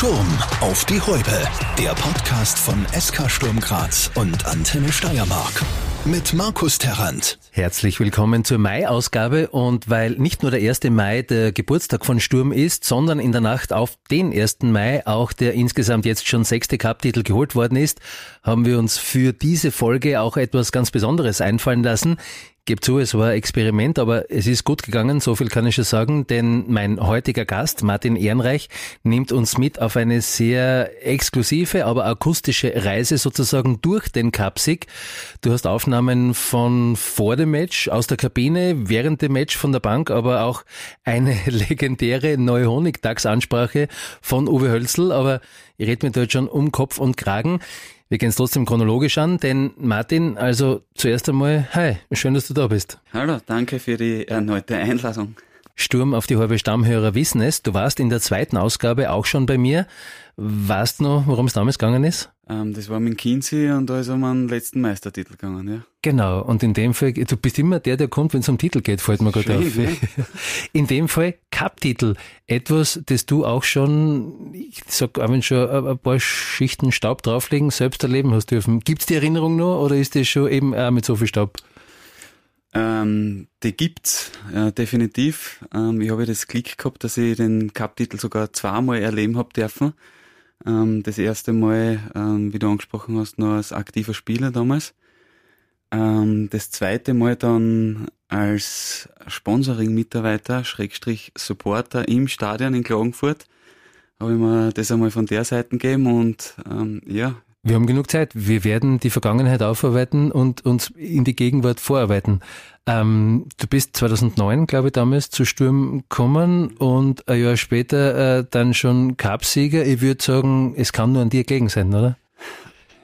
Sturm auf die Häupe. Der Podcast von SK Sturm Graz und Antenne Steiermark. Mit Markus Terrant. Herzlich willkommen zur Mai-Ausgabe und weil nicht nur der 1. Mai der Geburtstag von Sturm ist, sondern in der Nacht auf den 1. Mai auch der insgesamt jetzt schon sechste Cup-Titel geholt worden ist, haben wir uns für diese Folge auch etwas ganz Besonderes einfallen lassen. Gebe zu, es war ein Experiment, aber es ist gut gegangen, so viel kann ich schon sagen, denn mein heutiger Gast, Martin Ehrenreich, nimmt uns mit auf eine sehr exklusive, aber akustische Reise sozusagen durch den Cupsieg. Du hast Aufnahmen von vor dem Match, aus der Kabine, während dem Match von der Bank, aber auch eine legendäre neue Honigdachsansprache von Uwe Hölzl, aber ich rede mir dort schon um Kopf und Kragen. Wir gehen es trotzdem chronologisch an, denn Martin, also zuerst einmal, hi, schön, dass du da bist. Hallo, danke für die erneute Einladung. Sturm auf die halbe Stammhörer wissen es. Du warst in der zweiten Ausgabe auch schon bei mir. Weißt du noch, worum es damals gegangen ist? Ähm, das war mit Kinsey und da ist um einen letzten Meistertitel gegangen, ja. Genau, und in dem Fall, du bist immer der, der kommt, wenn es um Titel geht, fällt mir gerade auf. Ja. In dem Fall Cup-Titel. Etwas, das du auch schon, ich sag, auch wenn schon ein paar Schichten Staub drauflegen, selbst erleben hast dürfen. Gibt's die Erinnerung noch oder ist das schon eben auch mit so viel Staub? Ähm, die gibt's, äh, definitiv. Ähm, ich habe das Glück gehabt, dass ich den Cup-Titel sogar zweimal erleben habe dürfen. Ähm, das erste Mal, ähm, wie du angesprochen hast, noch als aktiver Spieler damals. Ähm, das zweite Mal dann als Sponsoring-Mitarbeiter, Schrägstrich Supporter im Stadion in Klagenfurt. Habe ich mir das einmal von der Seite gegeben und ähm, ja. Wir haben genug Zeit. Wir werden die Vergangenheit aufarbeiten und uns in die Gegenwart vorarbeiten. Ähm, du bist 2009, glaube ich, damals zu Sturm gekommen und ein Jahr später äh, dann schon Cupsieger. Ich würde sagen, es kann nur an dir gelegen sein, oder?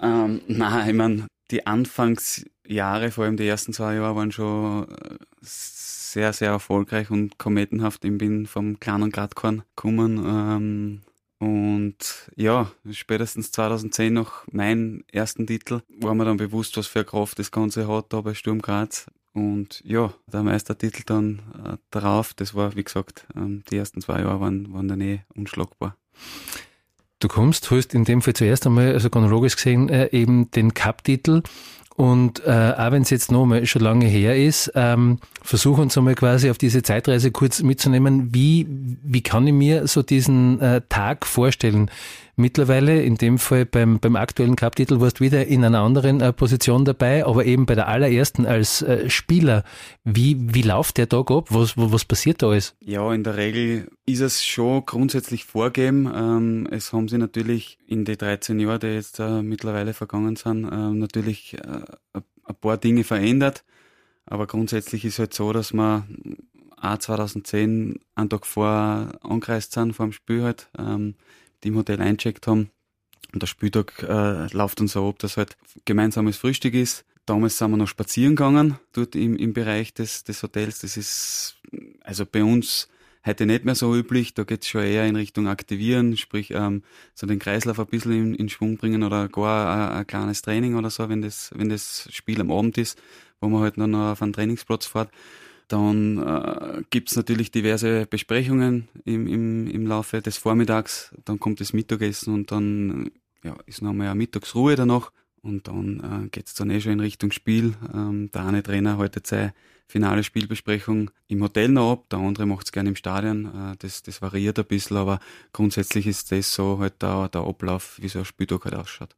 Ähm, nein, ich meine, die Anfangsjahre, vor allem die ersten zwei Jahre, waren schon äh, sehr, sehr erfolgreich und kometenhaft. Ich bin vom kleinen Gradkorn gekommen. Ähm, und ja, spätestens 2010 nach meinem ersten Titel war mir dann bewusst, was für eine Kraft das Ganze hat da bei Sturm Graz. Und ja, der Meistertitel dann äh, darauf, das war, wie gesagt, ähm, die ersten zwei Jahre waren, waren dann eh unschlagbar. Du kommst, holst in dem Fall zuerst einmal, also chronologisch gesehen, äh, eben den Cup-Titel. Und äh, auch wenn es jetzt noch mal schon lange her ist, ähm, versuch uns einmal quasi auf diese Zeitreise kurz mitzunehmen. Wie, wie kann ich mir so diesen äh, Tag vorstellen? Mittlerweile, in dem Fall beim, beim aktuellen Cup-Titel, warst du wieder in einer anderen äh, Position dabei, aber eben bei der allerersten als äh, Spieler. Wie, wie läuft der Tag ab? Was, was passiert da alles? Ja, in der Regel ist es schon grundsätzlich vorgeben. Ähm, es haben sie natürlich in die 13 Jahre, die jetzt äh, mittlerweile vergangen sind, äh, natürlich äh, ein paar Dinge verändert. Aber grundsätzlich ist halt so, dass wir auch 2010 einen Tag vor angereist sind, vor dem Spiel halt. Ähm, die im Hotel eincheckt haben. Und der Spieltag äh, läuft uns so ab, dass halt gemeinsames Frühstück ist. Damals sind wir noch spazieren gegangen, dort im, im Bereich des, des Hotels. Das ist also bei uns heute nicht mehr so üblich. Da geht's schon eher in Richtung Aktivieren, sprich ähm, so den Kreislauf ein bisschen in, in Schwung bringen oder gar ein, ein, kleines Training oder so, wenn das, wenn das Spiel am Abend ist, wo man halt noch auf einen Trainingsplatz fährt. Dann äh, gibt natürlich diverse Besprechungen im, im, im Laufe des Vormittags. Dann kommt das Mittagessen und dann ja, ist nochmal eine Mittagsruhe danach. Und dann äh, geht's dann eh schon in Richtung Spiel. Ähm, der eine Trainer haltet seine finale Spielbesprechung im Hotel noch ab, der andere macht's gerne im Stadion. Äh, das, das variiert ein bisschen, aber grundsätzlich ist das so halt der, der Ablauf, wie so ein Spieltag halt ausschaut.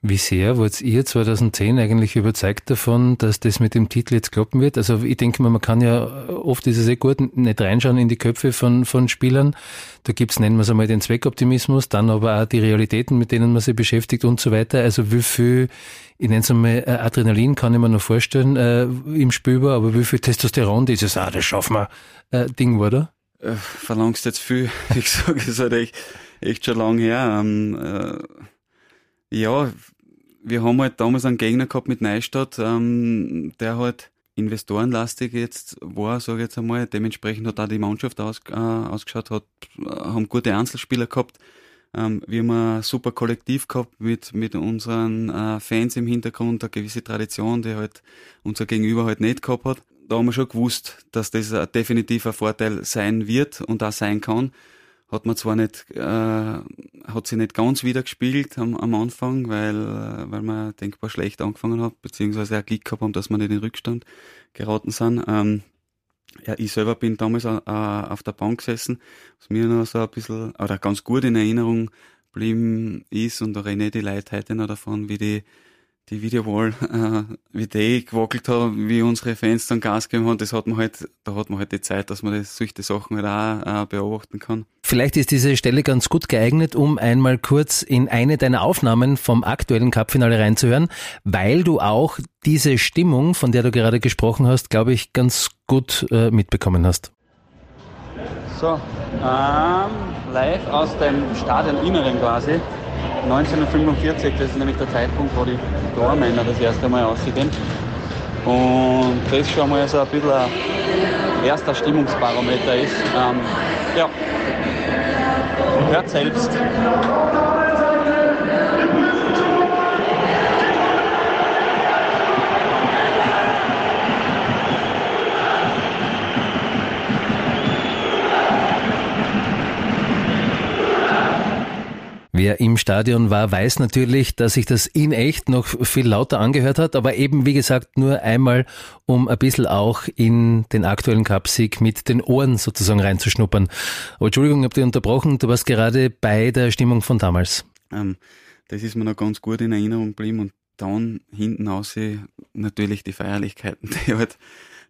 Wie sehr wart ihr 2010 eigentlich überzeugt davon, dass das mit dem Titel jetzt klappen wird? Also ich denke mal, man kann ja oft ist es eh gut, nicht reinschauen in die Köpfe von, von Spielern. Da gibt's, nennen wir es einmal, den Zweckoptimismus, dann aber auch die Realitäten, mit denen man sich beschäftigt und so weiter. Also wie viel, ich nenne es einmal, äh, Adrenalin kann ich mir noch vorstellen äh, im Spülbar, aber wie viel Testosteron dieses, ah, das schaffen wir, äh, Ding war da? Äh, verlangst jetzt viel. Wie gesagt, es halt echt, echt schon lang her. Ähm, äh ja, wir haben halt damals einen Gegner gehabt mit Neustadt, ähm, der halt investorenlastig jetzt war, sage ich jetzt einmal. Dementsprechend hat auch die Mannschaft aus, äh, ausgeschaut, hat, äh, haben gute Einzelspieler gehabt. Ähm, wir haben ein super Kollektiv gehabt mit, mit unseren äh, Fans im Hintergrund, eine gewisse Tradition, die halt unser Gegenüber halt nicht gehabt hat. Da haben wir schon gewusst, dass das definitiv ein Vorteil sein wird und auch sein kann. Hat man zwar nicht, äh, hat sie nicht ganz wieder gespielt am, am Anfang, weil, äh, weil man denkbar schlecht angefangen hat, beziehungsweise auch Glück gehabt haben, dass wir nicht in Rückstand geraten sind. Ähm, ja, ich selber bin damals äh, auf der Bank gesessen, was mir noch so ein bisschen, oder ganz gut in Erinnerung geblieben ist und da rede ich die Leute heute noch davon, wie die die Videowall, äh, wie die gewackelt haben, wie unsere Fans dann Gas gegeben haben, das hat man halt, da hat man halt die Zeit, dass man das, solche Sachen halt auch äh, beobachten kann. Vielleicht ist diese Stelle ganz gut geeignet, um einmal kurz in eine deiner Aufnahmen vom aktuellen Cupfinale reinzuhören, weil du auch diese Stimmung, von der du gerade gesprochen hast, glaube ich, ganz gut äh, mitbekommen hast. So, ähm, live aus dem Stadioninneren quasi. 1945, das ist nämlich der Zeitpunkt, wo die Tormänner das erste Mal ausgehen. Und das schon mal so ein bisschen ein erster Stimmungsbarometer ist. Ähm, ja, hört selbst. Wer im Stadion war, weiß natürlich, dass sich das in echt noch viel lauter angehört hat, aber eben, wie gesagt, nur einmal, um ein bisschen auch in den aktuellen Cupsieg mit den Ohren sozusagen reinzuschnuppern. Aber Entschuldigung, ich habe dich unterbrochen, du warst gerade bei der Stimmung von damals. Ähm, das ist mir noch ganz gut in Erinnerung geblieben und dann hinten raus natürlich die Feierlichkeiten, die halt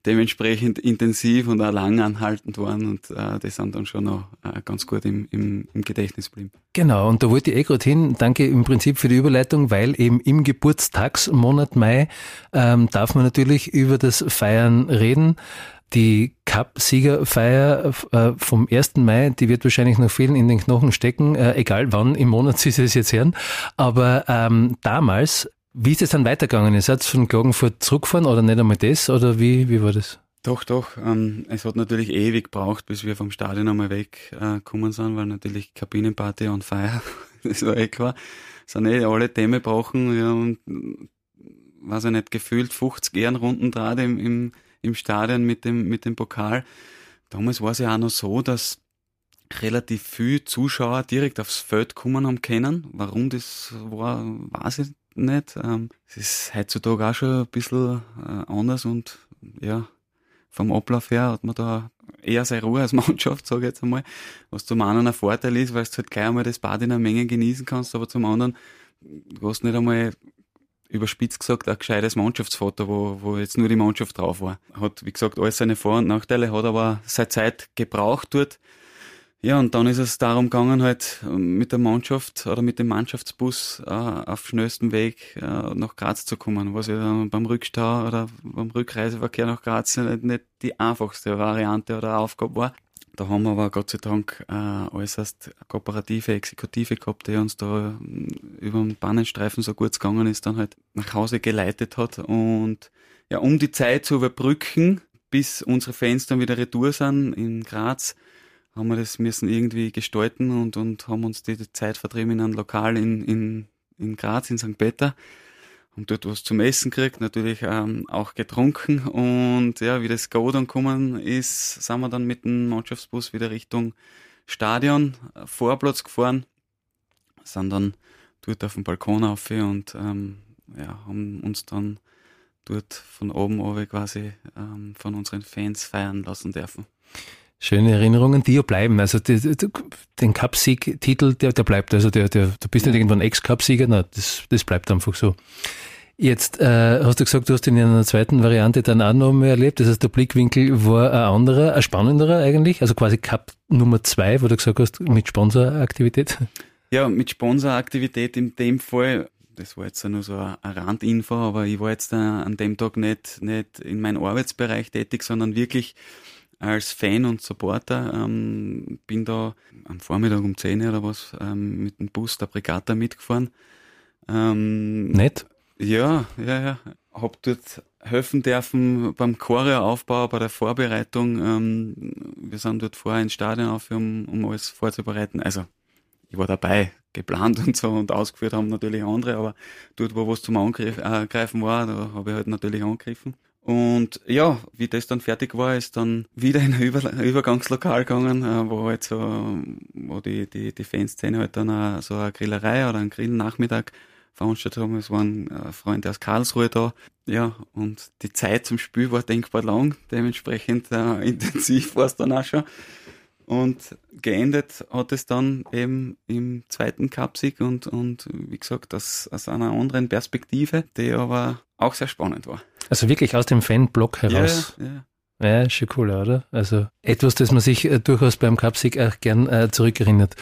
dementsprechend intensiv und auch lang anhaltend waren und äh, das sind dann schon noch äh, ganz gut im, im, im Gedächtnis geblieben. Genau, und da wollte ich eh gerade hin. Danke im Prinzip für die Überleitung, weil eben im Geburtstagsmonat Mai ähm, darf man natürlich über das Feiern reden. Die Cup-Siegerfeier äh, vom 1. Mai, die wird wahrscheinlich noch vielen in den Knochen stecken, äh, egal wann im Monat Sie es jetzt hören. Aber ähm, damals wie ist es dann weitergegangen? Ihr seid von Klagenfurt zurückgefahren oder nicht einmal das? Oder wie, wie war das? Doch, doch. Ähm, es hat natürlich ewig gebraucht, bis wir vom Stadion einmal weggekommen äh, sind, weil natürlich Kabinenparty on fire, das war eh klar. Sind eh alle Themen brauchen, ja, und, weiß ich nicht, gefühlt 50 Ehrenrunden gerade im, im, im Stadion mit dem, mit dem Pokal. Damals war es ja auch noch so, dass relativ viel Zuschauer direkt aufs Feld kommen haben können. Warum das war, weiß ich nicht. Ähm, es ist heutzutage auch schon ein bisschen äh, anders und ja, vom Ablauf her hat man da eher seine Ruhe als Mannschaft, sage ich jetzt einmal. Was zum einen ein Vorteil ist, weil du halt gleich einmal das Bad in einer Menge genießen kannst, aber zum anderen, du nicht einmal überspitzt gesagt, ein gescheites Mannschaftsfoto, wo, wo jetzt nur die Mannschaft drauf war. Hat, wie gesagt, alles seine Vor- und Nachteile, hat aber seine Zeit gebraucht dort. Ja, und dann ist es darum gegangen, halt ähm, mit der Mannschaft oder mit dem Mannschaftsbus äh, auf schnellstem Weg äh, nach Graz zu kommen, was ja dann beim Rückstau oder beim Rückreiseverkehr nach Graz nicht, nicht die einfachste Variante oder Aufgabe war. Da haben wir aber Gott sei Dank äh, äußerst kooperative Exekutive gehabt, die uns da ähm, über den Bahnenstreifen so gut gegangen ist, dann halt nach Hause geleitet hat. Und ja, um die Zeit zu überbrücken, bis unsere Fans dann wieder retour sind in Graz, haben wir das müssen irgendwie gestalten und, und haben uns die Zeit vertrieben in einem Lokal in, in, in Graz, in St. Peter. Haben dort was zum Essen gekriegt, natürlich ähm, auch getrunken und ja, wie das Go dann gekommen ist, sind wir dann mit dem Mannschaftsbus wieder Richtung Stadion, äh, Vorplatz gefahren, sind dann dort auf dem Balkon auf und ähm, ja, haben uns dann dort von oben oben quasi ähm, von unseren Fans feiern lassen dürfen. Schöne Erinnerungen, die ja bleiben. Also die, die, den Cup-Sieg-Titel, der, der bleibt. Also der, der, du bist nicht irgendwann Ex-Cup-Sieger, nein, das, das bleibt einfach so. Jetzt äh, hast du gesagt, du hast ihn in einer zweiten Variante dann auch noch mehr erlebt. Das heißt, der Blickwinkel war ein anderer, ein spannenderer eigentlich. Also quasi Cup Nummer zwei, wo du gesagt hast, mit Sponsoraktivität. Ja, mit Sponsoraktivität in dem Fall das war jetzt nur so eine Randinfo, aber ich war jetzt an dem Tag nicht, nicht in meinem Arbeitsbereich tätig, sondern wirklich als Fan und Supporter. Ähm, bin da am Vormittag um 10 Uhr oder was ähm, mit dem Bus der Brigata mitgefahren. Ähm, Nett? Ja, ja, ja. Hab dort helfen dürfen beim Choreoaufbau, bei der Vorbereitung. Ähm, wir sind dort vorher ins Stadion auf, um, um alles vorzubereiten. Also, ich war dabei, geplant und so und ausgeführt haben natürlich andere, aber dort, wo was zum Angreifen war, da habe ich halt natürlich angegriffen. Und ja, wie das dann fertig war, ist dann wieder in ein Über Übergangslokal gegangen, äh, wo halt so, wo die, die, die Fanszene halt dann auch so eine Grillerei oder einen Grillnachmittag veranstaltet haben. Es waren äh, Freunde aus Karlsruhe da. Ja, und die Zeit zum Spiel war denkbar lang, dementsprechend äh, intensiv war es dann auch schon. Und geendet hat es dann eben im zweiten Cupsieg und, und wie gesagt, aus, aus einer anderen Perspektive, die aber auch sehr spannend war. Also wirklich aus dem Fanblock heraus. Ja, ja. Ja, ist schon cool, oder? Also etwas, das man sich äh, durchaus beim Cupsieg auch gern äh, zurückerinnert.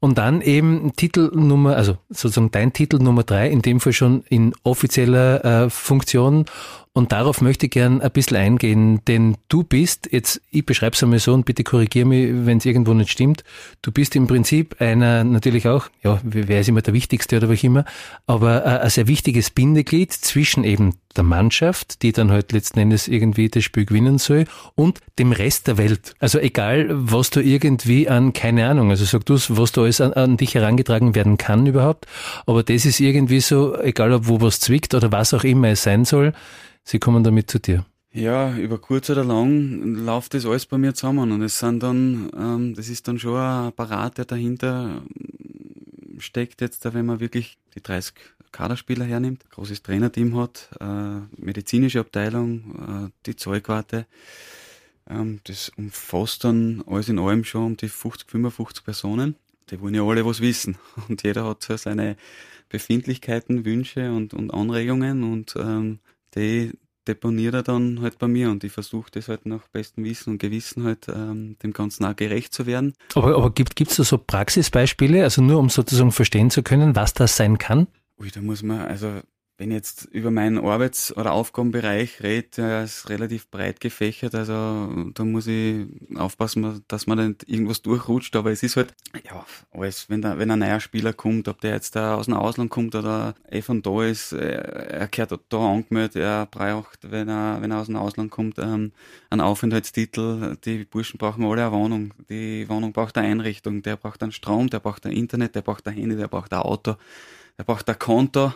Und dann eben Titel Nummer, also sozusagen dein Titel Nummer drei, in dem Fall schon in offizieller äh, Funktion. Und darauf möchte ich gern ein bisschen eingehen, denn du bist, jetzt, ich beschreibe es einmal so und bitte korrigiere mich, wenn es irgendwo nicht stimmt, du bist im Prinzip einer, natürlich auch, ja, wer ist immer der Wichtigste oder was immer, aber äh, ein sehr wichtiges Bindeglied zwischen eben der Mannschaft, die dann halt letzten Endes irgendwie das Spiel gewinnen soll, und dem Rest der Welt. Also egal, was du irgendwie an, keine Ahnung, also sag du was da alles an, an, dich herangetragen werden kann überhaupt, aber das ist irgendwie so, egal ob wo was zwickt oder was auch immer es sein soll, sie kommen damit zu dir. Ja, über kurz oder lang läuft das alles bei mir zusammen und es sind dann, ähm, das ist dann schon ein Apparat, der dahinter steckt jetzt, wenn man wirklich die 30 Kaderspieler hernimmt, großes Trainerteam hat, äh, medizinische Abteilung, äh, die Zeugwarte. Ähm, das umfasst dann alles in allem schon um die 50, 55 Personen. Die wollen ja alle was wissen und jeder hat so seine Befindlichkeiten, Wünsche und, und Anregungen und ähm, die deponiert er dann halt bei mir und ich versuche das halt nach bestem Wissen und Gewissen halt ähm, dem Ganzen auch gerecht zu werden. Aber, aber gibt es da so Praxisbeispiele, also nur um sozusagen verstehen zu können, was das sein kann? Ui, da muss man, also wenn ich jetzt über meinen Arbeits- oder Aufgabenbereich rede, der ist relativ breit gefächert, also da muss ich aufpassen, dass man nicht irgendwas durchrutscht, aber es ist halt, ja, alles, wenn, da, wenn ein neuer Spieler kommt, ob der jetzt da aus dem Ausland kommt oder eh von da ist, äh, er gehört da angemeldet, er braucht, wenn er, wenn er aus dem Ausland kommt, ähm, einen Aufenthaltstitel, die Burschen brauchen alle eine Wohnung, die Wohnung braucht eine Einrichtung, der braucht einen Strom, der braucht ein Internet, der braucht ein Handy, der braucht ein Auto, der braucht ein Konto,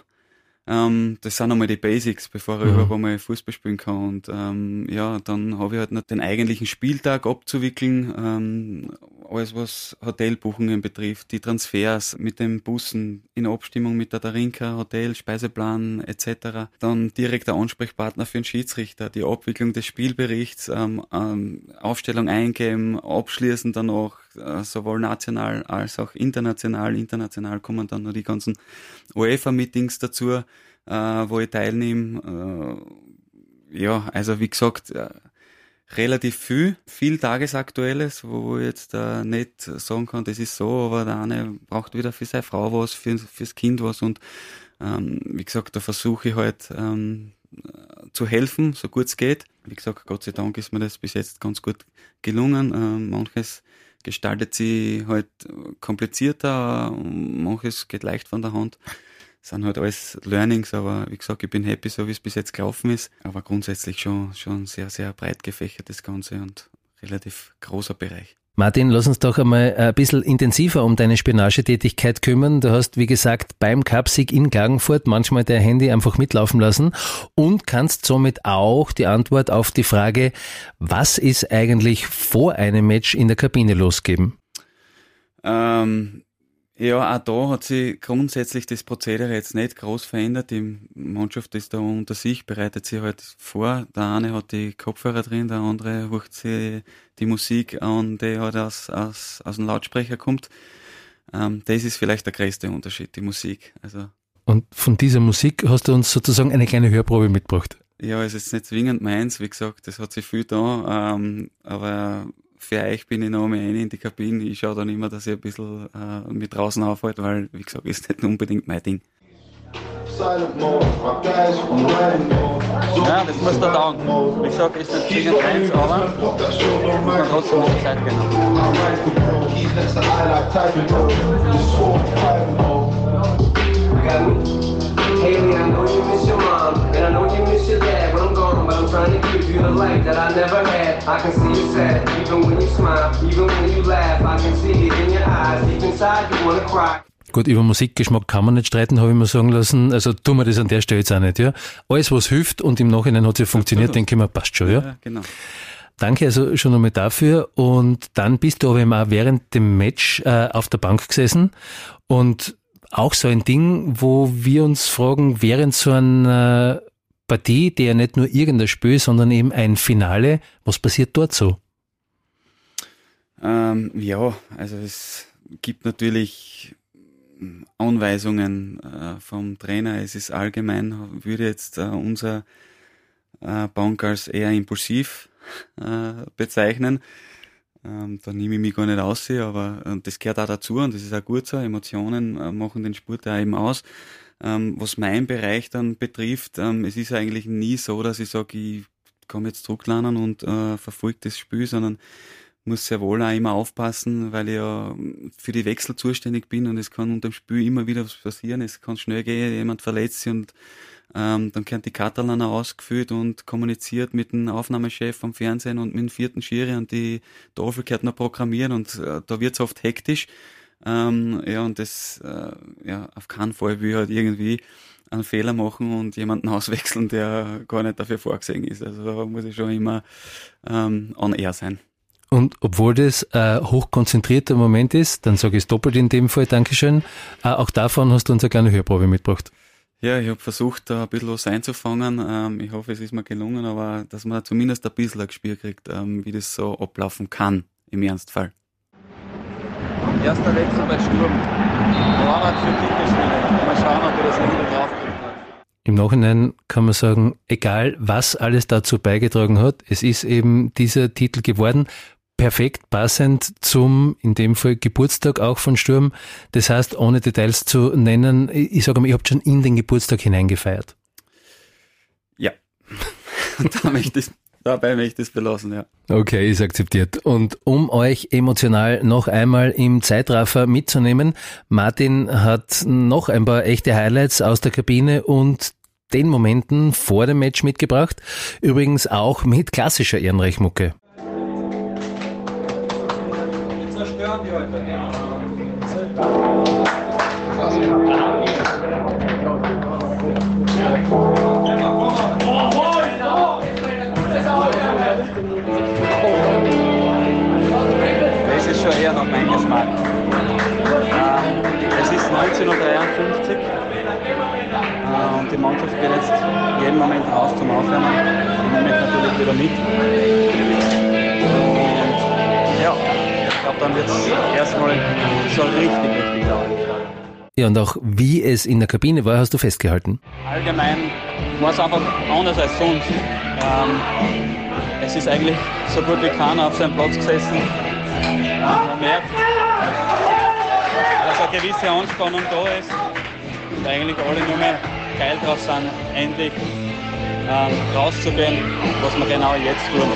ähm, das sind einmal die Basics, bevor er mhm. überhaupt mal Fußball spielen kann. Und ähm, ja, dann habe ich halt noch den eigentlichen Spieltag abzuwickeln. Ähm, alles, was Hotelbuchungen betrifft, die Transfers mit den Bussen in Abstimmung mit der Darinka, Hotel, Speiseplan etc. Dann direkter Ansprechpartner für den Schiedsrichter, die Abwicklung des Spielberichts, ähm, ähm, Aufstellung eingeben, abschließen danach, sowohl national als auch international. International kommen dann noch die ganzen UEFA-Meetings dazu, äh, wo ich teilnehme. Äh, ja, also wie gesagt, äh, relativ viel, viel Tagesaktuelles, wo ich jetzt äh, nicht sagen kann, das ist so, aber der eine braucht wieder für seine Frau was, für, fürs Kind was und ähm, wie gesagt, da versuche ich halt ähm, zu helfen, so gut es geht. Wie gesagt, Gott sei Dank ist mir das bis jetzt ganz gut gelungen. Ähm, manches gestaltet sich halt komplizierter, manches geht leicht von der Hand. Das sind halt alles Learnings, aber wie gesagt, ich bin happy, so wie es bis jetzt gelaufen ist. Aber grundsätzlich schon, schon sehr, sehr breit gefächert das Ganze und relativ großer Bereich. Martin, lass uns doch einmal ein bisschen intensiver um deine Spionagetätigkeit kümmern. Du hast, wie gesagt, beim Cupsieg in Klagenfurt manchmal dein Handy einfach mitlaufen lassen und kannst somit auch die Antwort auf die Frage, was ist eigentlich vor einem Match in der Kabine losgeben? Ähm, ja, auch da hat sich grundsätzlich das Prozedere jetzt nicht groß verändert. Die Mannschaft ist da unter sich, bereitet sich halt vor. Der eine hat die Kopfhörer drin, der andere hört sich die Musik an, die halt aus, aus, aus dem Lautsprecher kommt. Ähm, das ist vielleicht der größte Unterschied, die Musik. Also, Und von dieser Musik hast du uns sozusagen eine kleine Hörprobe mitgebracht? Ja, es ist nicht zwingend meins, wie gesagt, das hat sich viel da, ähm, aber für euch bin ich noch einmal rein in die Kabine. Ich schaue dann immer, dass ich ein bisschen äh, mit draußen aufhalte, weil, wie gesagt, ist nicht unbedingt mein Ding. Ja, das muss da dauern. Wie gesagt, ist nicht zwingend eins, aber muss man trotzdem noch Zeit geben. Haley, I'm trying to give you the life that I never had. I can see you sad, even when you smile, even when you laugh. I can see it in your eyes, deep inside you wanna cry. Gut, über Musikgeschmack kann man nicht streiten, habe ich mir sagen lassen. Also tun wir das an der Stelle jetzt auch nicht, ja. Alles, was hilft und im Nachhinein hat es ja funktioniert, denke ich mir, passt schon, ja. ja genau. Danke also schon einmal dafür. Und dann bist du aber eben auch während dem Match äh, auf der Bank gesessen und auch so ein Ding, wo wir uns fragen, während so einer Partie, der ja nicht nur irgendein Spiel, sondern eben ein Finale, was passiert dort so? Ähm, ja, also es gibt natürlich Anweisungen äh, vom Trainer. Es ist allgemein, würde jetzt äh, unser äh, Bank als eher impulsiv äh, bezeichnen. Ähm, da nehme ich mich gar nicht aus, aber und das gehört auch dazu und das ist auch gut so. Emotionen äh, machen den Sport auch eben aus. Ähm, was mein Bereich dann betrifft, ähm, es ist eigentlich nie so, dass ich sage, ich komme jetzt zurücklernen und äh, verfolge das Spiel, sondern muss sehr wohl auch immer aufpassen, weil ich ja für die Wechsel zuständig bin und es kann unter dem Spiel immer wieder was passieren. Es kann schnell gehen, jemand verletzt sich und ähm, dann werden die Katalaner ausgefüllt und kommuniziert mit dem Aufnahmechef vom Fernsehen und mit dem vierten Schiri und die Tafel gehört noch programmieren und äh, da wird's oft hektisch. Ähm, ja, und das, äh, ja, auf keinen Fall will ich halt irgendwie einen Fehler machen und jemanden auswechseln, der gar nicht dafür vorgesehen ist. Also da muss ich schon immer ähm, on air sein. Und obwohl das ein hochkonzentrierter Moment ist, dann sage ich es doppelt in dem Fall, Dankeschön. Äh, auch davon hast du uns eine kleine Hörprobe mitgebracht. Ja, ich habe versucht, da ein bisschen was einzufangen. Ähm, ich hoffe, es ist mir gelungen, aber dass man zumindest ein bisschen ein Gespür kriegt, ähm, wie das so ablaufen kann im Ernstfall. Erster Wechsel bei Sturm. Torwart für Kinderspiele. Mal schauen, ob wir das hinten drauf im Nachhinein kann man sagen, egal was alles dazu beigetragen hat, es ist eben dieser Titel geworden perfekt passend zum, in dem Fall Geburtstag auch von Sturm. Das heißt, ohne Details zu nennen, ich sage mal, ihr habt schon in den Geburtstag hineingefeiert. Ja, da möchte ich, dabei möchte ich es belassen, ja. Okay, ist akzeptiert. Und um euch emotional noch einmal im Zeitraffer mitzunehmen, Martin hat noch ein paar echte Highlights aus der Kabine und den Momenten vor dem Match mitgebracht. Übrigens auch mit klassischer Ehrenreichmucke. zerstören die heute. Eher noch mein Geschmack. Es ist 1953 äh, und die Mannschaft geht jetzt jeden Moment raus zum Aufwärmen. Im Moment natürlich wieder mit glaube, dann wird es erstmal so richtig, richtig laut. Ja, und auch wie es in der Kabine war, hast du festgehalten? Allgemein war es einfach anders als sonst. Ähm, es ist eigentlich so gut wie keiner auf seinem Platz gesessen. Man merkt, dass eine gewisse Anspannung da ist und eigentlich alle nur mehr geil drauf sind, endlich ähm, rauszugehen, was wir genau jetzt tun.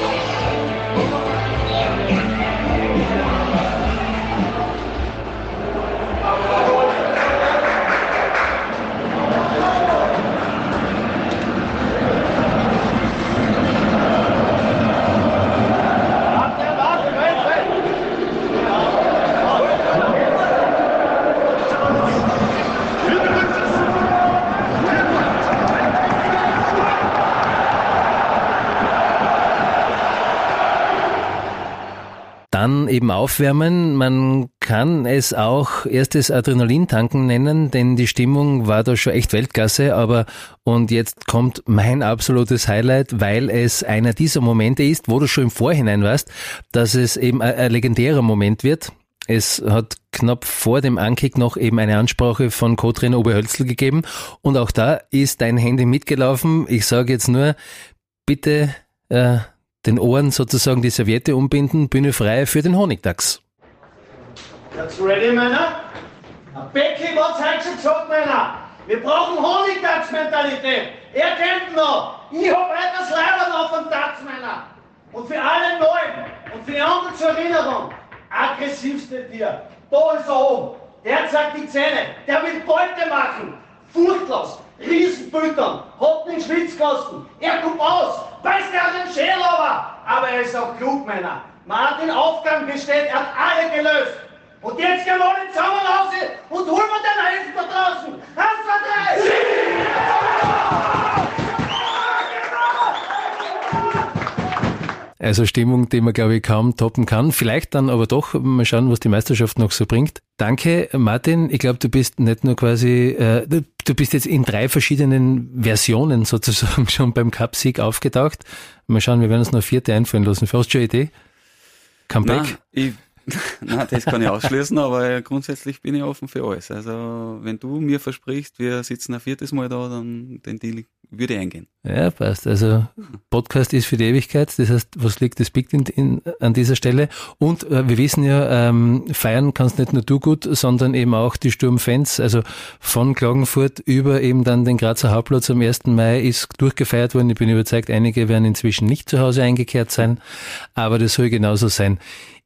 Dann eben aufwärmen. Man kann es auch erstes Adrenalintanken nennen, denn die Stimmung war da schon echt Weltklasse. Aber und jetzt kommt mein absolutes Highlight, weil es einer dieser Momente ist, wo du schon im Vorhinein weißt, dass es eben ein, ein legendärer Moment wird. Es hat knapp vor dem Ankick noch eben eine Ansprache von Co-Trainer Oberhölzl gegeben und auch da ist dein Handy mitgelaufen. Ich sage jetzt nur, bitte äh, den Ohren sozusagen die Serviette umbinden, Bühne frei für den Honigdachs. Jetzt ready, Männer? Becky, was hat schon gesagt, Männer? Wir brauchen Honigdachs-Mentalität. Er kennt noch. Ich hab heute das Leibern auf dem Dachs, Männer. Und für alle Neuen und für die anderen zur Erinnerung, aggressivste Tier. Da ist er oben. Der zeigt die Zähne. Der will Beute machen. Furchtlos. Riesenbüttern. Hat den Schwitzkasten. Er kommt aus Weiß er an den Scheerlauber, aber er ist auch klug, Männer. Man hat den Aufgang gestellt, er hat alle gelöst. Und jetzt gehen wir alle zusammen raus und holen wir den Eisen da draußen. Eins, zwei, drei! Sieben! Also Stimmung, die man, glaube ich, kaum toppen kann. Vielleicht dann aber doch mal schauen, was die Meisterschaft noch so bringt. Danke, Martin. Ich glaube, du bist nicht nur quasi, äh, bist jetzt in drei verschiedenen Versionen sozusagen schon beim Cup-Sieg aufgetaucht. Mal schauen, wir werden uns noch vierte einfallen lassen. Hast du schon eine Idee? Comeback? Nein, ich, nein, das kann ich ausschließen, aber grundsätzlich bin ich offen für alles. Also, wenn du mir versprichst, wir sitzen ein viertes Mal da, dann den Deal würde eingehen. Ja, passt. Also Podcast ist für die Ewigkeit. Das heißt, was liegt, das biegt in, in, an dieser Stelle. Und äh, wir wissen ja, ähm, feiern kannst nicht nur du gut, sondern eben auch die Sturmfans. Also von Klagenfurt über eben dann den Grazer Hauptplatz am 1. Mai ist durchgefeiert worden. Ich bin überzeugt, einige werden inzwischen nicht zu Hause eingekehrt sein. Aber das soll genauso sein.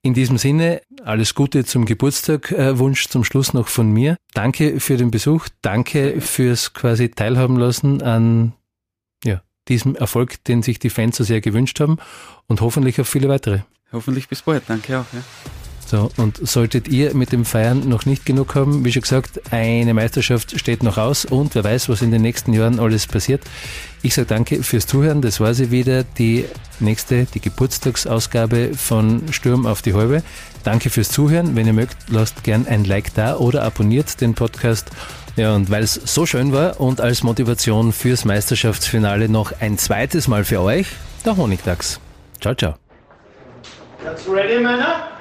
In diesem Sinne, alles Gute zum Geburtstag. Äh, Wunsch zum Schluss noch von mir. Danke für den Besuch. Danke fürs quasi teilhaben lassen an ja, diesem Erfolg, den sich die Fans so sehr gewünscht haben und hoffentlich auf viele weitere. Hoffentlich bis bald. Danke auch. Ja. So, und solltet ihr mit dem Feiern noch nicht genug haben, wie schon gesagt, eine Meisterschaft steht noch aus und wer weiß, was in den nächsten Jahren alles passiert. Ich sage danke fürs Zuhören. Das war sie wieder, die nächste, die Geburtstagsausgabe von Sturm auf die Halbe. Danke fürs Zuhören. Wenn ihr mögt, lasst gern ein Like da oder abonniert den Podcast. Ja, und weil es so schön war und als Motivation fürs Meisterschaftsfinale noch ein zweites Mal für euch, der Honigdachs. Ciao, ciao. That's ready, Männer?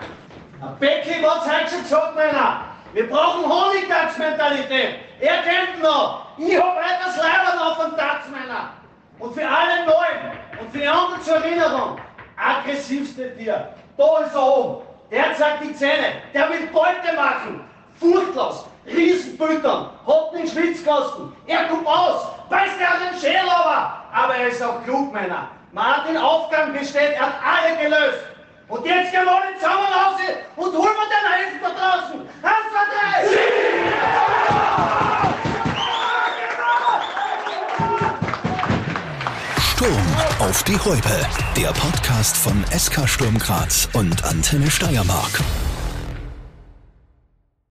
Becky, was hat schon gesagt, Männer? Wir brauchen Honigdachs-Mentalität. Er kennt noch. Ich hab etwas Leibern auf dem Dachs, Männer. Und für alle Neuen und für die anderen zur Erinnerung, aggressivste Tier. Da ist er oben. Der zeigt die Zähne. Der will Beute machen. Furchtlos. Riesenbüttern. Hat den Schwitzkasten. Er kommt aus. Weiß der hat den Schädel aber. Aber er ist auch klug, Männer. Man hat den Aufgang gestellt. Er hat alle gelöst. Und jetzt gehen wir alle zusammen raus und holen wir den Eisen da draußen. Eins, zwei, drei. Sturm auf die Häupe. Der Podcast von SK Sturm Graz und Antenne Steiermark.